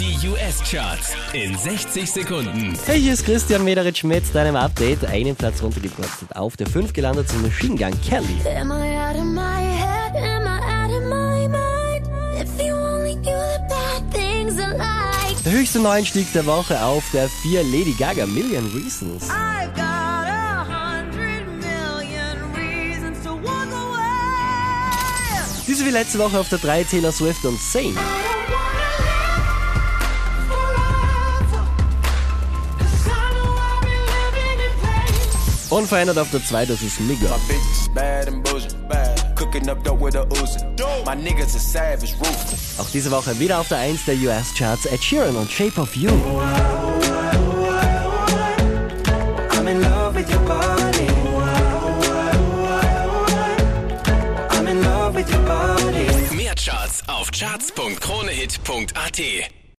Die US-Charts in 60 Sekunden. Hey, hier ist Christian Mederitsch mit deinem Update. Einen Platz runtergepurzelt auf der 5 gelandet zum Machine Gun Kelly. Am I out of my head? Am I out of my mind? If you only knew the bad things I like. Der höchste Neuanstieg der Woche auf der 4 Lady Gaga Million Reasons. Diese wie letzte Woche auf der 3 Taylor Swift und Sane. Unverändert auf der 2, das ist ruthless. Auch diese Woche wieder auf der 1 der US-Charts Ed Sheeran und Shape of You. I'm in love with your body. I'm in love with your body. Mehr Charts auf charts.kronehit.at.